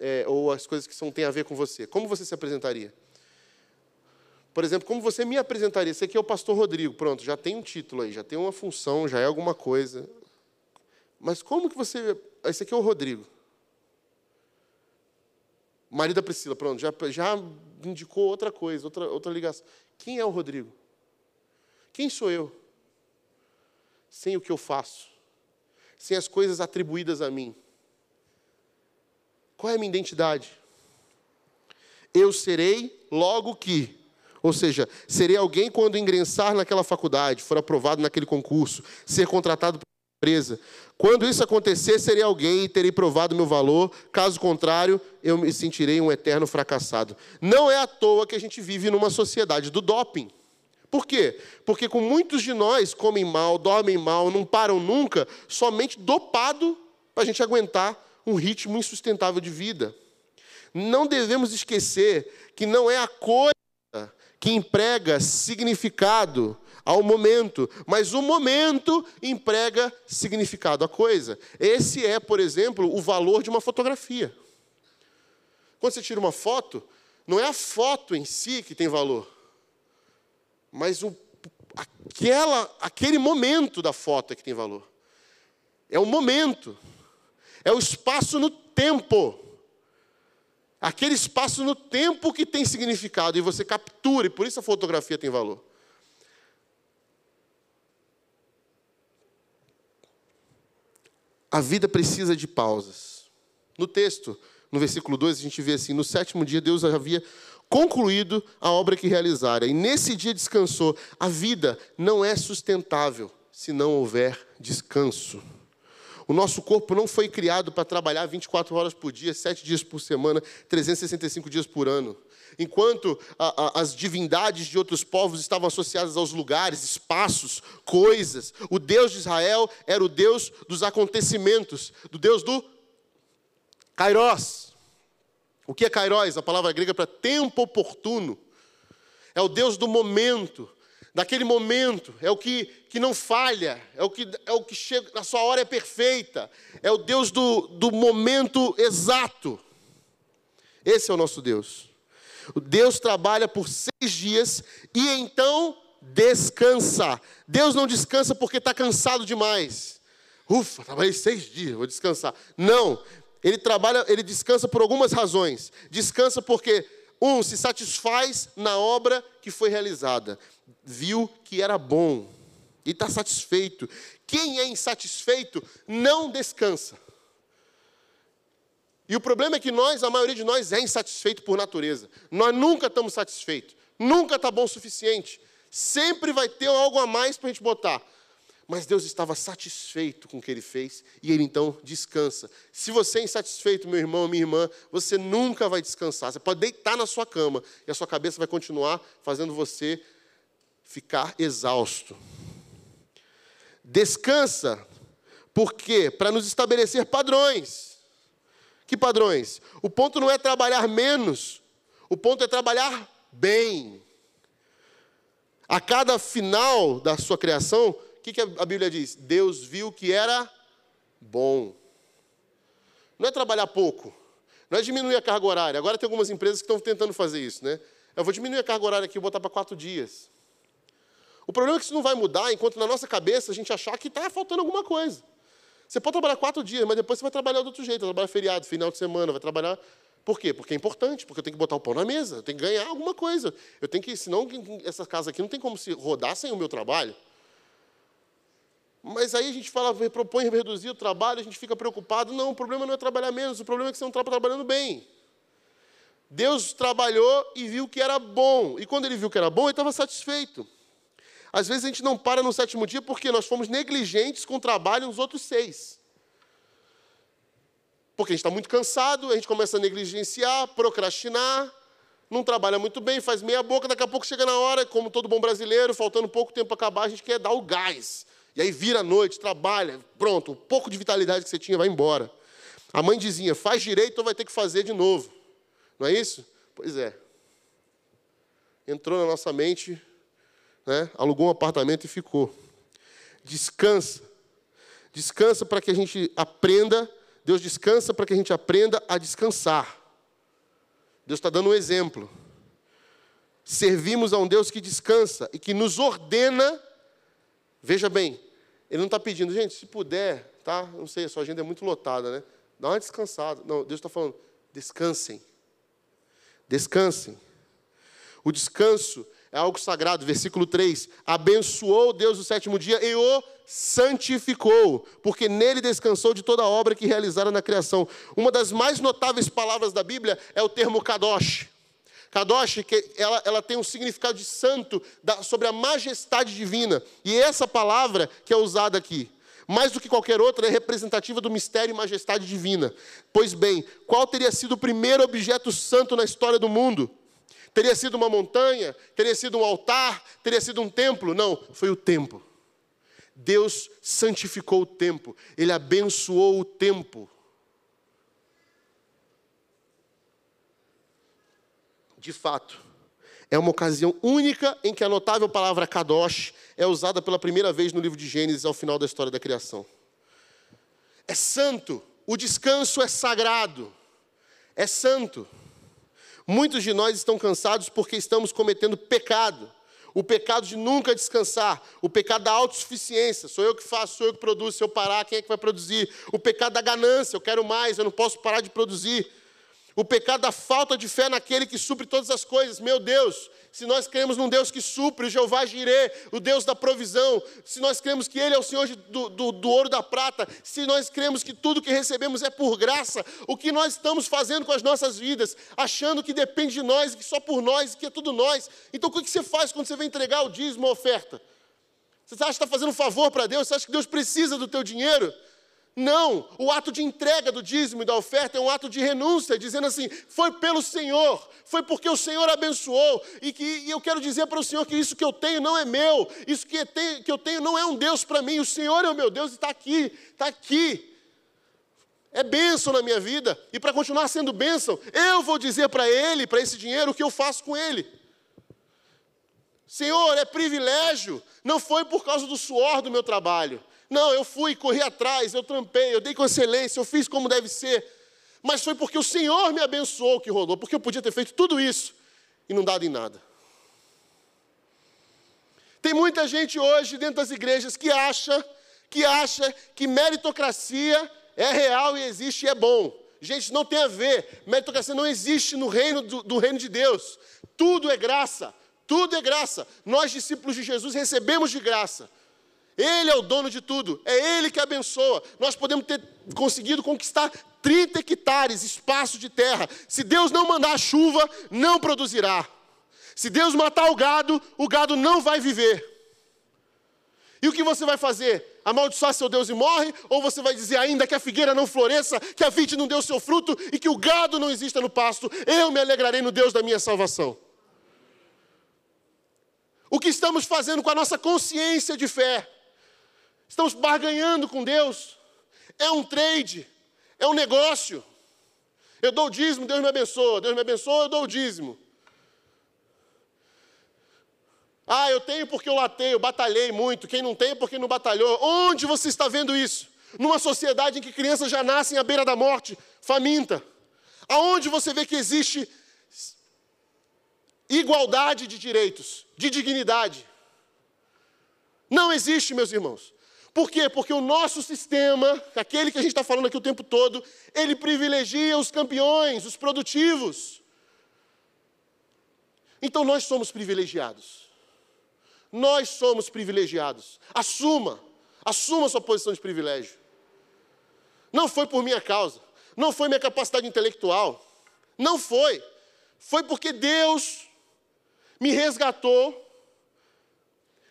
Speaker 1: é, ou as coisas que são, têm a ver com você? Como você se apresentaria? Por exemplo, como você me apresentaria? Esse aqui é o pastor Rodrigo, pronto, já tem um título aí, já tem uma função, já é alguma coisa. Mas como que você. Esse aqui é o Rodrigo. Marido da Priscila, pronto, já, já indicou outra coisa, outra, outra ligação. Quem é o Rodrigo? Quem sou eu? Sem o que eu faço, sem as coisas atribuídas a mim. Qual é a minha identidade? Eu serei logo que. Ou seja, serei alguém quando ingressar naquela faculdade, for aprovado naquele concurso, ser contratado empresa. Quando isso acontecer, serei alguém e terei provado meu valor, caso contrário, eu me sentirei um eterno fracassado. Não é à toa que a gente vive numa sociedade do doping. Por quê? Porque com muitos de nós comem mal, dormem mal, não param nunca, somente dopado para a gente aguentar um ritmo insustentável de vida. Não devemos esquecer que não é a coisa que emprega significado ao momento, mas o momento emprega significado à coisa. Esse é, por exemplo, o valor de uma fotografia. Quando você tira uma foto, não é a foto em si que tem valor, mas o, aquela, aquele momento da foto é que tem valor. É o momento, é o espaço no tempo. Aquele espaço no tempo que tem significado e você captura, e por isso a fotografia tem valor. A vida precisa de pausas. No texto, no versículo 2, a gente vê assim: no sétimo dia, Deus havia concluído a obra que realizara, e nesse dia descansou. A vida não é sustentável se não houver descanso. O nosso corpo não foi criado para trabalhar 24 horas por dia, 7 dias por semana, 365 dias por ano. Enquanto a, a, as divindades de outros povos estavam associadas aos lugares, espaços, coisas, o Deus de Israel era o Deus dos acontecimentos, do Deus do Kairos. O que é Kairos? A palavra grega para tempo oportuno. É o Deus do momento, daquele momento, é o que, que não falha, é o que, é o que chega, a sua hora é perfeita, é o Deus do, do momento exato. Esse é o nosso Deus. Deus trabalha por seis dias e então descansa. Deus não descansa porque está cansado demais. Ufa, trabalhei seis dias, vou descansar. Não, ele trabalha, ele descansa por algumas razões. Descansa porque um se satisfaz na obra que foi realizada viu que era bom e está satisfeito. Quem é insatisfeito não descansa. E o problema é que nós, a maioria de nós, é insatisfeito por natureza. Nós nunca estamos satisfeitos. Nunca está bom o suficiente. Sempre vai ter algo a mais para a gente botar. Mas Deus estava satisfeito com o que ele fez e ele então descansa. Se você é insatisfeito, meu irmão, minha irmã, você nunca vai descansar. Você pode deitar na sua cama e a sua cabeça vai continuar fazendo você ficar exausto. Descansa, por quê? Para nos estabelecer padrões. Que padrões? O ponto não é trabalhar menos, o ponto é trabalhar bem. A cada final da sua criação, o que, que a Bíblia diz? Deus viu que era bom. Não é trabalhar pouco, não é diminuir a carga horária. Agora tem algumas empresas que estão tentando fazer isso, né? Eu vou diminuir a carga horária aqui e botar para quatro dias. O problema é que isso não vai mudar enquanto na nossa cabeça a gente achar que está faltando alguma coisa. Você pode trabalhar quatro dias, mas depois você vai trabalhar de outro jeito. Vai trabalhar feriado, final de semana, vai trabalhar Por quê? Porque é importante, porque eu tenho que botar o pão na mesa, eu tenho que ganhar alguma coisa. Eu tenho que, senão essa casa aqui não tem como se rodar sem o meu trabalho. Mas aí a gente fala, propõe reduzir o trabalho, a gente fica preocupado. Não, o problema não é trabalhar menos, o problema é que você não está trabalhando bem. Deus trabalhou e viu que era bom. E quando ele viu que era bom, ele estava satisfeito. Às vezes a gente não para no sétimo dia porque nós fomos negligentes com o trabalho nos outros seis. Porque a gente está muito cansado, a gente começa a negligenciar, procrastinar, não trabalha muito bem, faz meia boca, daqui a pouco chega na hora, como todo bom brasileiro, faltando pouco tempo para acabar, a gente quer dar o gás. E aí vira a noite, trabalha, pronto, um pouco de vitalidade que você tinha vai embora. A mãe dizia: faz direito ou vai ter que fazer de novo. Não é isso? Pois é. Entrou na nossa mente, né, alugou um apartamento e ficou. Descansa. Descansa para que a gente aprenda Deus descansa para que a gente aprenda a descansar. Deus está dando um exemplo. Servimos a um Deus que descansa e que nos ordena. Veja bem, Ele não está pedindo, gente, se puder, tá? Não sei, a sua agenda é muito lotada, né? Dá uma descansada. Não, Deus está falando, descansem. Descansem. O descanso é algo sagrado. Versículo 3: Abençoou Deus o sétimo dia e o santificou, porque nele descansou de toda a obra que realizara na criação. Uma das mais notáveis palavras da Bíblia é o termo kadosh. Kadosh, que ela, ela tem um significado de santo, da, sobre a majestade divina. E essa palavra que é usada aqui, mais do que qualquer outra, é representativa do mistério e majestade divina. Pois bem, qual teria sido o primeiro objeto santo na história do mundo? Teria sido uma montanha? Teria sido um altar? Teria sido um templo? Não, foi o templo. Deus santificou o tempo, Ele abençoou o tempo. De fato, é uma ocasião única em que a notável palavra kadosh é usada pela primeira vez no livro de Gênesis ao final da história da criação. É santo, o descanso é sagrado, é santo. Muitos de nós estão cansados porque estamos cometendo pecado. O pecado de nunca descansar, o pecado da autossuficiência, sou eu que faço, sou eu que produzo, se eu parar, quem é que vai produzir? O pecado da ganância, eu quero mais, eu não posso parar de produzir. O pecado da falta de fé naquele que supre todas as coisas. Meu Deus, se nós cremos num Deus que supre, o Jeová Jirê, o Deus da provisão, se nós cremos que Ele é o Senhor do, do, do ouro da prata, se nós cremos que tudo que recebemos é por graça, o que nós estamos fazendo com as nossas vidas, achando que depende de nós, que só por nós, que é tudo nós. Então o que você faz quando você vai entregar o dízimo, a oferta? Você acha que está fazendo um favor para Deus? Você acha que Deus precisa do teu dinheiro? Não, o ato de entrega do dízimo e da oferta é um ato de renúncia, dizendo assim: foi pelo Senhor, foi porque o Senhor abençoou, e que e eu quero dizer para o Senhor que isso que eu tenho não é meu, isso que, tenho, que eu tenho não é um Deus para mim, o Senhor é o meu Deus e está aqui, está aqui. É bênção na minha vida, e para continuar sendo bênção, eu vou dizer para Ele, para esse dinheiro, o que eu faço com ele. Senhor, é privilégio, não foi por causa do suor do meu trabalho, não, eu fui, corri atrás, eu trampei, eu dei com excelência, eu fiz como deve ser. Mas foi porque o Senhor me abençoou que rolou, porque eu podia ter feito tudo isso e não dado em nada. Tem muita gente hoje dentro das igrejas que acha que acha que meritocracia é real e existe e é bom. Gente, não tem a ver. Meritocracia não existe no reino do, do reino de Deus. Tudo é graça. Tudo é graça. Nós, discípulos de Jesus, recebemos de graça. Ele é o dono de tudo, é Ele que abençoa. Nós podemos ter conseguido conquistar 30 hectares, espaço de terra. Se Deus não mandar chuva, não produzirá. Se Deus matar o gado, o gado não vai viver. E o que você vai fazer? Amaldiçoar seu Deus e morre? Ou você vai dizer ainda que a figueira não floresça, que a vide não deu seu fruto e que o gado não exista no pasto? Eu me alegrarei no Deus da minha salvação. O que estamos fazendo com a nossa consciência de fé? Estamos barganhando com Deus. É um trade, é um negócio. Eu dou o dízimo, Deus me abençoa. Deus me abençoa, eu dou o dízimo. Ah, eu tenho porque eu latei, eu batalhei muito. Quem não tem, porque não batalhou. Onde você está vendo isso? Numa sociedade em que crianças já nascem à beira da morte, faminta. Aonde você vê que existe igualdade de direitos, de dignidade? Não existe, meus irmãos. Por quê? Porque o nosso sistema, aquele que a gente está falando aqui o tempo todo, ele privilegia os campeões, os produtivos. Então nós somos privilegiados. Nós somos privilegiados. Assuma, assuma sua posição de privilégio. Não foi por minha causa, não foi minha capacidade intelectual, não foi. Foi porque Deus me resgatou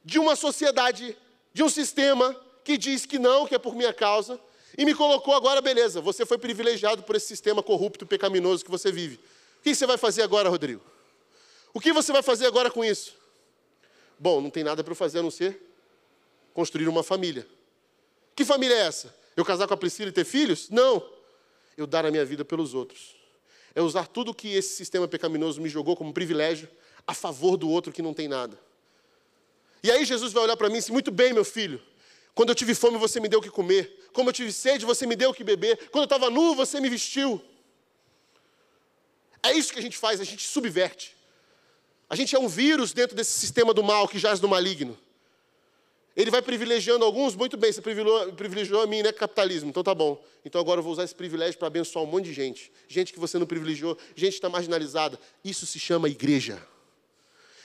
Speaker 1: de uma sociedade, de um sistema que diz que não, que é por minha causa, e me colocou agora, beleza, você foi privilegiado por esse sistema corrupto pecaminoso que você vive. O que você vai fazer agora, Rodrigo? O que você vai fazer agora com isso? Bom, não tem nada para eu fazer a não ser construir uma família. Que família é essa? Eu casar com a Priscila e ter filhos? Não. Eu dar a minha vida pelos outros. É usar tudo que esse sistema pecaminoso me jogou como privilégio a favor do outro que não tem nada. E aí Jesus vai olhar para mim e dizer: Muito bem, meu filho. Quando eu tive fome, você me deu o que comer. Quando eu tive sede, você me deu o que beber. Quando eu estava nu, você me vestiu. É isso que a gente faz, a gente subverte. A gente é um vírus dentro desse sistema do mal que jaz no maligno. Ele vai privilegiando alguns, muito bem, você privilegiou, privilegiou a mim, né? Capitalismo, então tá bom. Então agora eu vou usar esse privilégio para abençoar um monte de gente. Gente que você não privilegiou, gente que está marginalizada. Isso se chama igreja.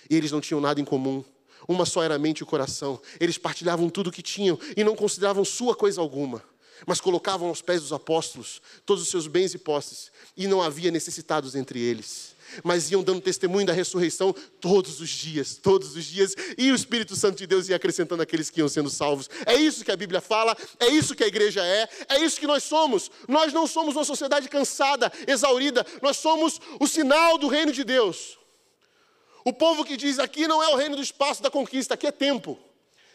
Speaker 1: E eles não tinham nada em comum. Uma só era a mente e o coração. Eles partilhavam tudo o que tinham e não consideravam sua coisa alguma. Mas colocavam aos pés dos apóstolos todos os seus bens e posses. E não havia necessitados entre eles mas iam dando testemunho da ressurreição todos os dias, todos os dias, e o Espírito Santo de Deus ia acrescentando aqueles que iam sendo salvos. É isso que a Bíblia fala, é isso que a igreja é, é isso que nós somos. Nós não somos uma sociedade cansada, exaurida, nós somos o sinal do reino de Deus. O povo que diz aqui não é o reino do espaço da conquista, aqui é tempo.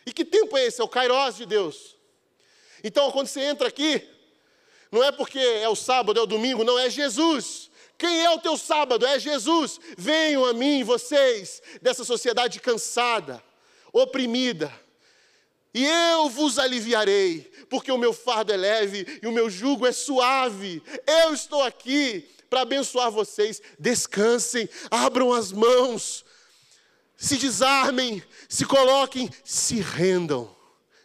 Speaker 1: E que tempo é esse? É o Kairos de Deus. Então, quando você entra aqui, não é porque é o sábado, é o domingo, não, é Jesus. Quem é o teu sábado? É Jesus. Venham a mim, vocês, dessa sociedade cansada, oprimida, e eu vos aliviarei, porque o meu fardo é leve e o meu jugo é suave. Eu estou aqui para abençoar vocês. Descansem, abram as mãos, se desarmem, se coloquem, se rendam,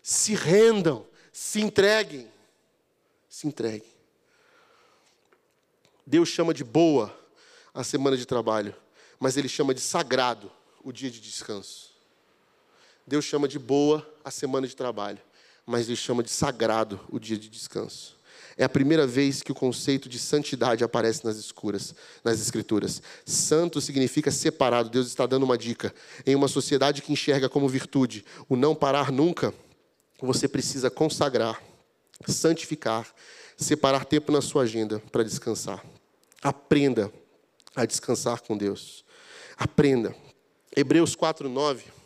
Speaker 1: se rendam, se entreguem, se entreguem. Deus chama de boa a semana de trabalho, mas Ele chama de sagrado o dia de descanso. Deus chama de boa a semana de trabalho, mas Ele chama de sagrado o dia de descanso. É a primeira vez que o conceito de santidade aparece nas escuras, nas escrituras. Santo significa separado. Deus está dando uma dica. Em uma sociedade que enxerga como virtude o não parar nunca, você precisa consagrar, santificar, separar tempo na sua agenda para descansar. Aprenda a descansar com Deus. Aprenda. Hebreus 4, 9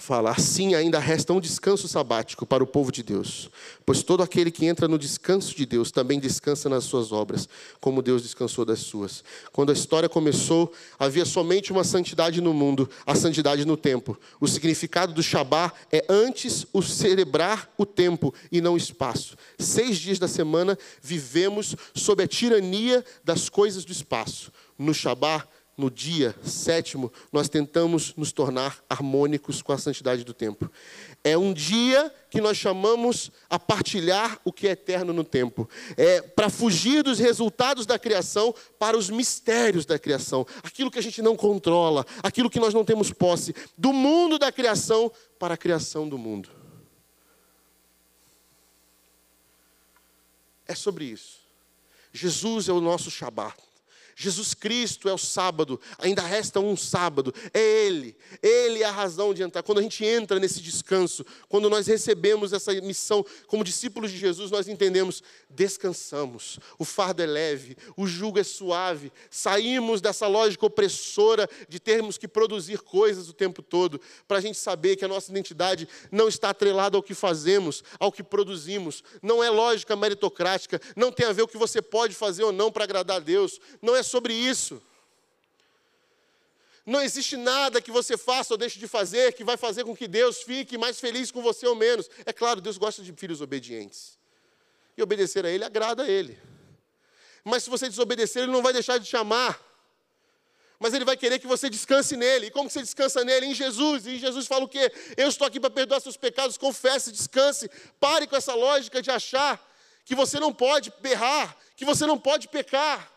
Speaker 1: fala: Assim ainda resta um descanso sabático para o povo de Deus, pois todo aquele que entra no descanso de Deus também descansa nas suas obras, como Deus descansou das suas. Quando a história começou, havia somente uma santidade no mundo, a santidade no tempo. O significado do Shabá é antes o celebrar o tempo e não o espaço. Seis dias da semana vivemos sob a tirania das coisas do espaço. No Shabá, no dia sétimo, nós tentamos nos tornar harmônicos com a santidade do tempo. É um dia que nós chamamos a partilhar o que é eterno no tempo. É para fugir dos resultados da criação para os mistérios da criação. Aquilo que a gente não controla, aquilo que nós não temos posse. Do mundo da criação para a criação do mundo. É sobre isso. Jesus é o nosso Shabat. Jesus Cristo é o sábado, ainda resta um sábado, é Ele, Ele é a razão de entrar. Quando a gente entra nesse descanso, quando nós recebemos essa missão como discípulos de Jesus, nós entendemos, descansamos, o fardo é leve, o jugo é suave, saímos dessa lógica opressora de termos que produzir coisas o tempo todo, para a gente saber que a nossa identidade não está atrelada ao que fazemos, ao que produzimos, não é lógica meritocrática, não tem a ver o que você pode fazer ou não para agradar a Deus, não é sobre isso. Não existe nada que você faça ou deixe de fazer que vai fazer com que Deus fique mais feliz com você ou menos. É claro, Deus gosta de filhos obedientes. E obedecer a Ele agrada a Ele. Mas se você desobedecer, Ele não vai deixar de te amar. Mas ele vai querer que você descanse nele. E como você descansa nele? Em Jesus. E Jesus fala o quê? Eu estou aqui para perdoar seus pecados, confesse, descanse. Pare com essa lógica de achar que você não pode berrar, que você não pode pecar.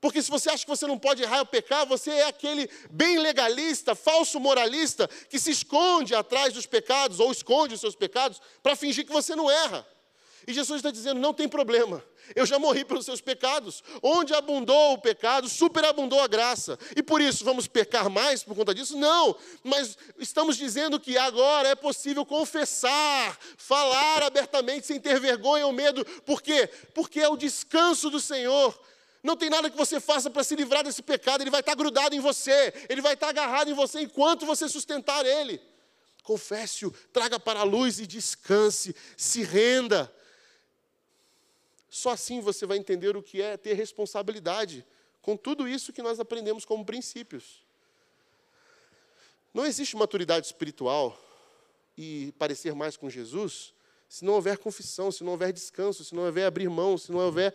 Speaker 1: Porque se você acha que você não pode errar ou pecar, você é aquele bem legalista, falso moralista, que se esconde atrás dos pecados, ou esconde os seus pecados, para fingir que você não erra. E Jesus está dizendo: não tem problema, eu já morri pelos seus pecados. Onde abundou o pecado, superabundou a graça. E por isso vamos pecar mais por conta disso? Não, mas estamos dizendo que agora é possível confessar, falar abertamente, sem ter vergonha ou medo. Por quê? Porque é o descanso do Senhor não tem nada que você faça para se livrar desse pecado, ele vai estar grudado em você, ele vai estar agarrado em você enquanto você sustentar ele. Confesse-o, traga para a luz e descanse, se renda. Só assim você vai entender o que é ter responsabilidade com tudo isso que nós aprendemos como princípios. Não existe maturidade espiritual e parecer mais com Jesus se não houver confissão, se não houver descanso, se não houver abrir mão, se não houver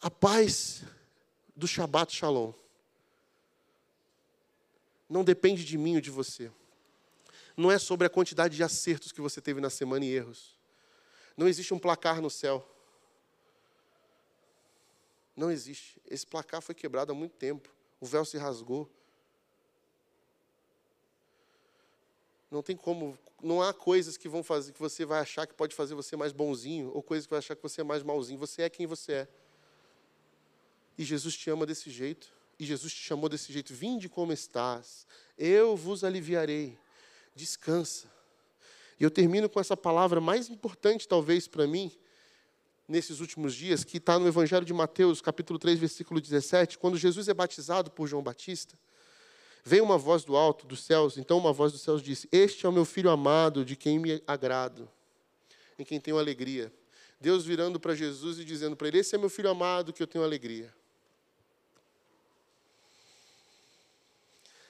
Speaker 1: a paz do Shabbat Shalom não depende de mim ou de você. Não é sobre a quantidade de acertos que você teve na semana e erros. Não existe um placar no céu. Não existe. Esse placar foi quebrado há muito tempo. O véu se rasgou. Não tem como, não há coisas que vão fazer que você vai achar que pode fazer você mais bonzinho ou coisas que vai achar que você é mais malzinho. Você é quem você é. E Jesus te ama desse jeito. E Jesus te chamou desse jeito. Vinde como estás. Eu vos aliviarei. Descansa. E eu termino com essa palavra mais importante, talvez, para mim, nesses últimos dias, que está no Evangelho de Mateus, capítulo 3, versículo 17, quando Jesus é batizado por João Batista, veio uma voz do alto, dos céus, então uma voz dos céus disse: Este é o meu filho amado, de quem me agrado, em quem tenho alegria. Deus virando para Jesus e dizendo para ele: Esse é meu filho amado, que eu tenho alegria.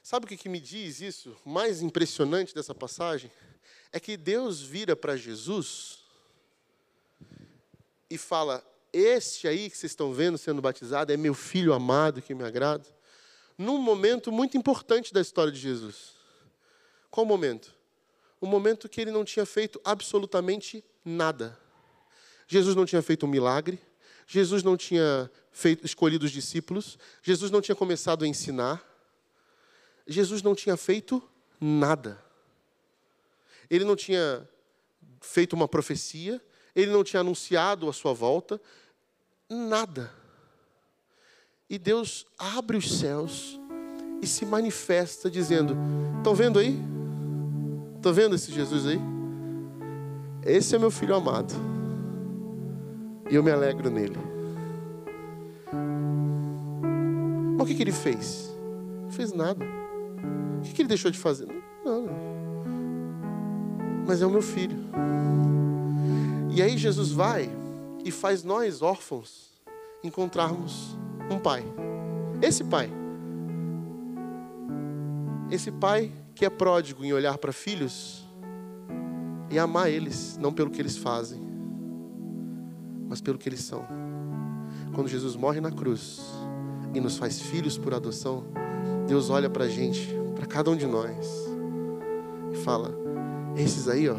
Speaker 1: Sabe o que, me diz isso? Mais impressionante dessa passagem é que Deus vira para Jesus e fala: Este aí que vocês estão vendo sendo batizado é meu filho amado que me agrada. Num momento muito importante da história de Jesus. Qual momento? O momento que ele não tinha feito absolutamente nada. Jesus não tinha feito um milagre, Jesus não tinha feito, escolhido os discípulos, Jesus não tinha começado a ensinar, Jesus não tinha feito nada. Ele não tinha feito uma profecia, ele não tinha anunciado a sua volta, nada. E Deus abre os céus e se manifesta dizendo: Estão vendo aí? Estão vendo esse Jesus aí? Esse é meu filho amado. E eu me alegro nele. Mas o que, que ele fez? Não fez nada. O que, ele deixou de fazer? Não. Mas é o meu filho. E aí Jesus vai e faz nós, órfãos, encontrarmos um pai. Esse pai. Esse pai que é pródigo em olhar para filhos e amar eles, não pelo que eles fazem, mas pelo que eles são. Quando Jesus morre na cruz e nos faz filhos por adoção, Deus olha para a gente para cada um de nós e fala: Esses aí, ó,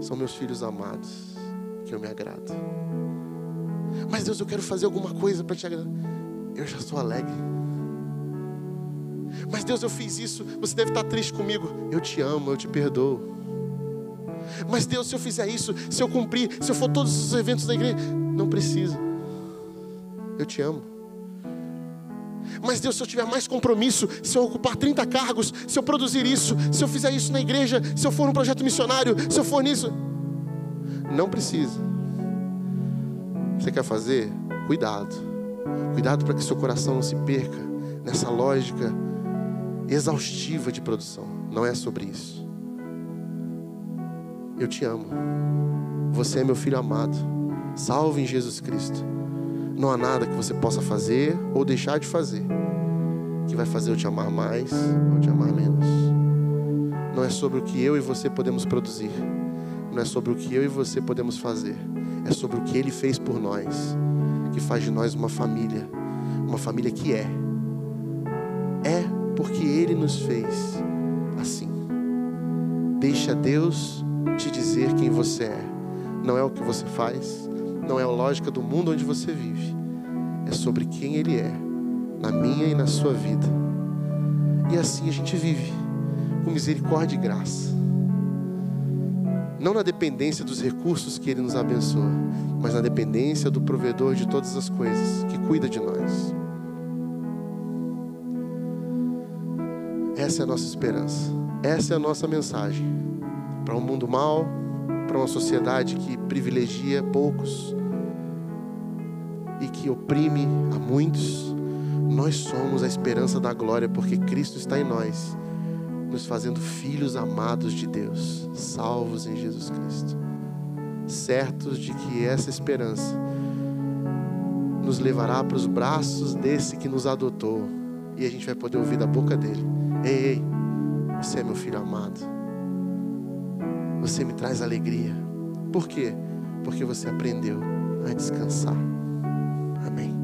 Speaker 1: são meus filhos amados, que eu me agrado. Mas Deus, eu quero fazer alguma coisa para te agradar. Eu já sou alegre. Mas Deus, eu fiz isso, você deve estar triste comigo. Eu te amo, eu te perdoo. Mas Deus, se eu fizer isso, se eu cumprir, se eu for todos os eventos da igreja, não precisa. Eu te amo. Mas Deus, se eu tiver mais compromisso, se eu ocupar 30 cargos, se eu produzir isso, se eu fizer isso na igreja, se eu for num projeto missionário, se eu for nisso. Não precisa. Você quer fazer? Cuidado. Cuidado para que seu coração não se perca nessa lógica exaustiva de produção. Não é sobre isso. Eu te amo. Você é meu filho amado. Salve em Jesus Cristo. Não há nada que você possa fazer ou deixar de fazer que vai fazer eu te amar mais ou te amar menos. Não é sobre o que eu e você podemos produzir. Não é sobre o que eu e você podemos fazer. É sobre o que Ele fez por nós, que faz de nós uma família uma família que é. É porque Ele nos fez assim. Deixa Deus te dizer quem você é. Não é o que você faz, não é a lógica do mundo onde você vive. É sobre quem Ele é, na minha e na sua vida. E assim a gente vive, com misericórdia e graça. Não na dependência dos recursos que Ele nos abençoa, mas na dependência do provedor de todas as coisas, que cuida de nós. Essa é a nossa esperança. Essa é a nossa mensagem. Para um mundo mau, para uma sociedade que privilegia poucos e que oprime a muitos, nós somos a esperança da glória, porque Cristo está em nós, nos fazendo filhos amados de Deus, salvos em Jesus Cristo, certos de que essa esperança nos levará para os braços desse que nos adotou e a gente vai poder ouvir da boca dele: Ei, ei, você é meu filho amado. Você me traz alegria. Por quê? Porque você aprendeu a descansar. Amém.